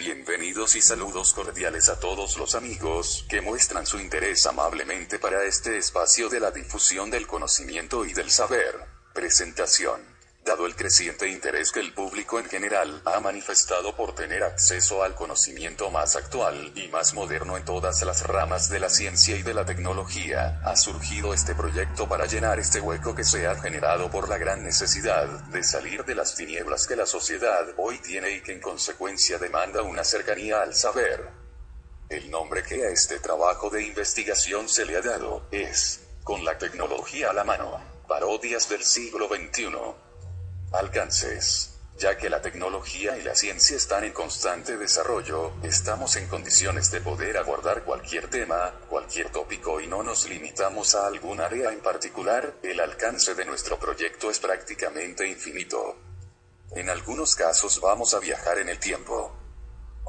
Bienvenidos y saludos cordiales a todos los amigos que muestran su interés amablemente para este espacio de la difusión del conocimiento y del saber. Presentación. Dado el creciente interés que el público en general ha manifestado por tener acceso al conocimiento más actual y más moderno en todas las ramas de la ciencia y de la tecnología, ha surgido este proyecto para llenar este hueco que se ha generado por la gran necesidad de salir de las tinieblas que la sociedad hoy tiene y que en consecuencia demanda una cercanía al saber. El nombre que a este trabajo de investigación se le ha dado es, con la tecnología a la mano, parodias del siglo XXI. Alcances. Ya que la tecnología y la ciencia están en constante desarrollo, estamos en condiciones de poder abordar cualquier tema, cualquier tópico y no nos limitamos a algún área en particular, el alcance de nuestro proyecto es prácticamente infinito. En algunos casos vamos a viajar en el tiempo.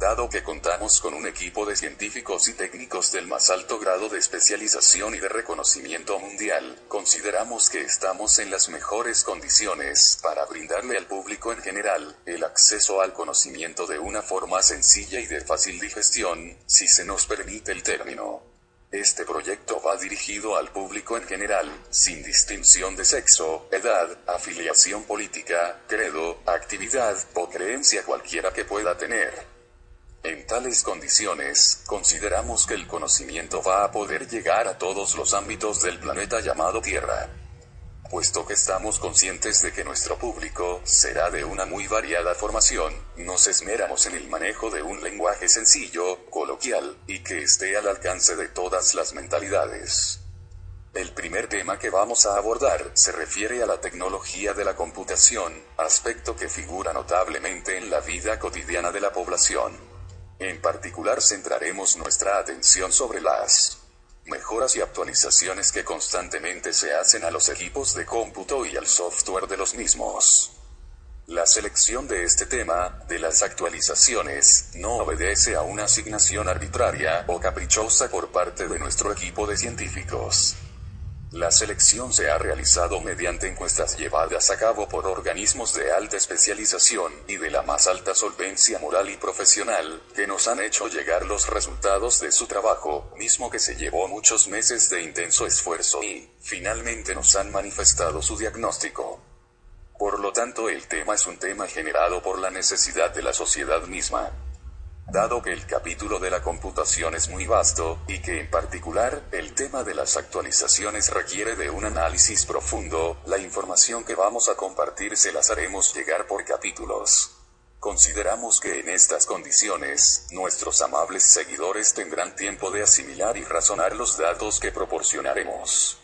Dado que contamos con un equipo de científicos y técnicos del más alto grado de especialización y de reconocimiento mundial, consideramos que estamos en las mejores condiciones para brindarle al público en general el acceso al conocimiento de una forma sencilla y de fácil digestión, si se nos permite el término. Este proyecto va dirigido al público en general, sin distinción de sexo, edad, afiliación política, credo, actividad o creencia cualquiera que pueda tener. En tales condiciones, consideramos que el conocimiento va a poder llegar a todos los ámbitos del planeta llamado Tierra. Puesto que estamos conscientes de que nuestro público será de una muy variada formación, nos esmeramos en el manejo de un lenguaje sencillo, coloquial, y que esté al alcance de todas las mentalidades. El primer tema que vamos a abordar se refiere a la tecnología de la computación, aspecto que figura notablemente en la vida cotidiana de la población. En particular centraremos nuestra atención sobre las mejoras y actualizaciones que constantemente se hacen a los equipos de cómputo y al software de los mismos. La selección de este tema, de las actualizaciones, no obedece a una asignación arbitraria o caprichosa por parte de nuestro equipo de científicos. La selección se ha realizado mediante encuestas llevadas a cabo por organismos de alta especialización y de la más alta solvencia moral y profesional, que nos han hecho llegar los resultados de su trabajo, mismo que se llevó muchos meses de intenso esfuerzo y, finalmente nos han manifestado su diagnóstico. Por lo tanto, el tema es un tema generado por la necesidad de la sociedad misma. Dado que el capítulo de la computación es muy vasto, y que en particular, el tema de las actualizaciones requiere de un análisis profundo, la información que vamos a compartir se las haremos llegar por capítulos. Consideramos que en estas condiciones, nuestros amables seguidores tendrán tiempo de asimilar y razonar los datos que proporcionaremos.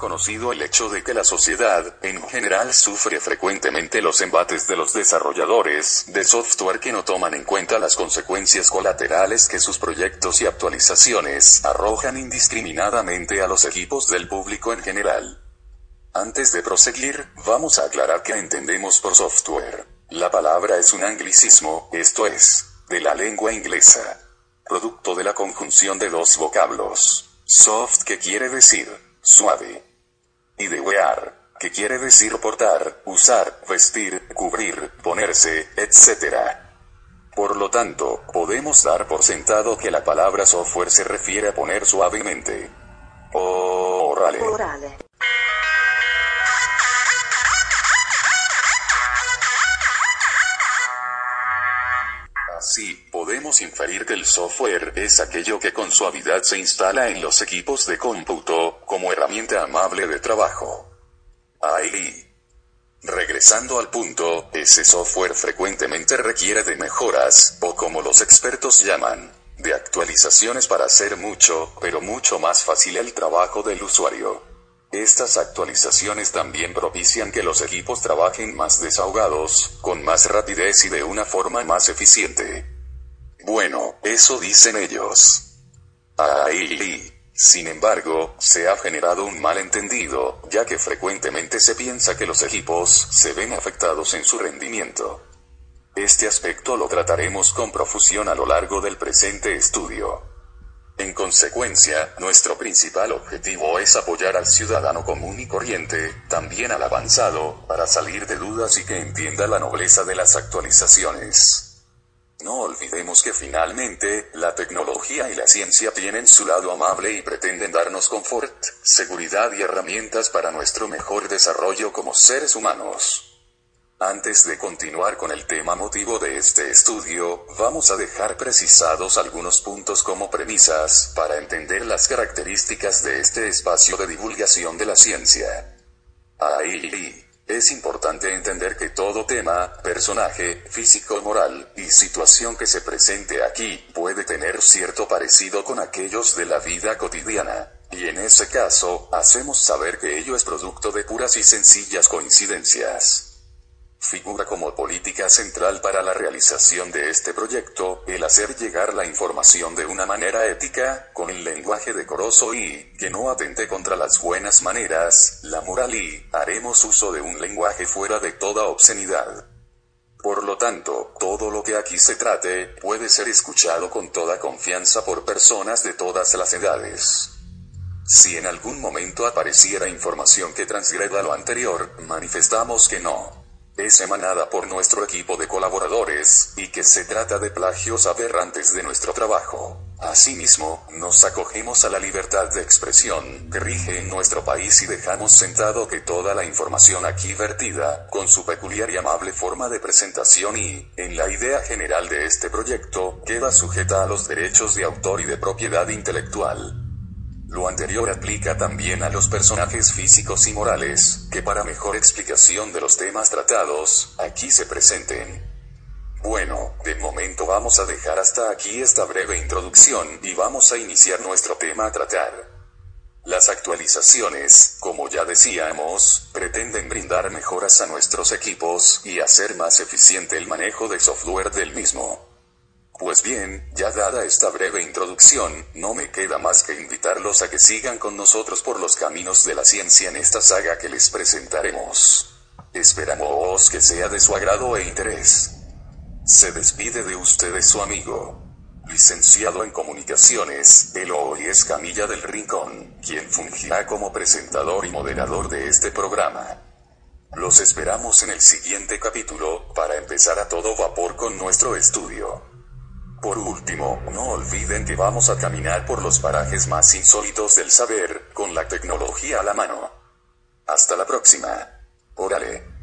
Conocido el hecho de que la sociedad, en general, sufre frecuentemente los embates de los desarrolladores de software que no toman en cuenta las consecuencias colaterales que sus proyectos y actualizaciones arrojan indiscriminadamente a los equipos del público en general. Antes de proseguir, vamos a aclarar que entendemos por software. La palabra es un anglicismo, esto es, de la lengua inglesa. Producto de la conjunción de dos vocablos. Soft que quiere decir suave. Y de wear, que quiere decir portar, usar, vestir, cubrir, ponerse, etc. Por lo tanto, podemos dar por sentado que la palabra software se refiere a poner suavemente. Orale. Inferir que el software es aquello que con suavidad se instala en los equipos de cómputo, como herramienta amable de trabajo. Ahí. Regresando al punto, ese software frecuentemente requiere de mejoras, o como los expertos llaman, de actualizaciones para hacer mucho, pero mucho más fácil el trabajo del usuario. Estas actualizaciones también propician que los equipos trabajen más desahogados, con más rapidez y de una forma más eficiente. Bueno, eso dicen ellos. Ahí. Sin embargo, se ha generado un malentendido, ya que frecuentemente se piensa que los equipos se ven afectados en su rendimiento. Este aspecto lo trataremos con profusión a lo largo del presente estudio. En consecuencia, nuestro principal objetivo es apoyar al ciudadano común y corriente, también al avanzado, para salir de dudas y que entienda la nobleza de las actualizaciones. No olvidemos que finalmente, la tecnología y la ciencia tienen su lado amable y pretenden darnos confort, seguridad y herramientas para nuestro mejor desarrollo como seres humanos. Antes de continuar con el tema motivo de este estudio, vamos a dejar precisados algunos puntos como premisas para entender las características de este espacio de divulgación de la ciencia. Ahí, es importante entender que todo tema, personaje, físico, moral y situación que se presente aquí puede tener cierto parecido con aquellos de la vida cotidiana. Y en ese caso, hacemos saber que ello es producto de puras y sencillas coincidencias figura como política central para la realización de este proyecto, el hacer llegar la información de una manera ética, con el lenguaje decoroso y, que no atente contra las buenas maneras, la moral y, haremos uso de un lenguaje fuera de toda obscenidad. Por lo tanto, todo lo que aquí se trate, puede ser escuchado con toda confianza por personas de todas las edades. Si en algún momento apareciera información que transgreda lo anterior, manifestamos que no es emanada por nuestro equipo de colaboradores, y que se trata de plagios aberrantes de nuestro trabajo. Asimismo, nos acogemos a la libertad de expresión que rige en nuestro país y dejamos sentado que toda la información aquí vertida, con su peculiar y amable forma de presentación y, en la idea general de este proyecto, queda sujeta a los derechos de autor y de propiedad intelectual. Lo anterior aplica también a los personajes físicos y morales, que para mejor explicación de los temas tratados, aquí se presenten. Bueno, de momento vamos a dejar hasta aquí esta breve introducción y vamos a iniciar nuestro tema a tratar. Las actualizaciones, como ya decíamos, pretenden brindar mejoras a nuestros equipos y hacer más eficiente el manejo de software del mismo. Pues bien, ya dada esta breve introducción, no me queda más que invitarlos a que sigan con nosotros por los caminos de la ciencia en esta saga que les presentaremos. Esperamos que sea de su agrado e interés. Se despide de ustedes su amigo, licenciado en comunicaciones, Eloy Escamilla del Rincón, quien fungirá como presentador y moderador de este programa. Los esperamos en el siguiente capítulo, para empezar a todo vapor con nuestro estudio. Por último, no olviden que vamos a caminar por los parajes más insólitos del saber, con la tecnología a la mano. Hasta la próxima. Órale.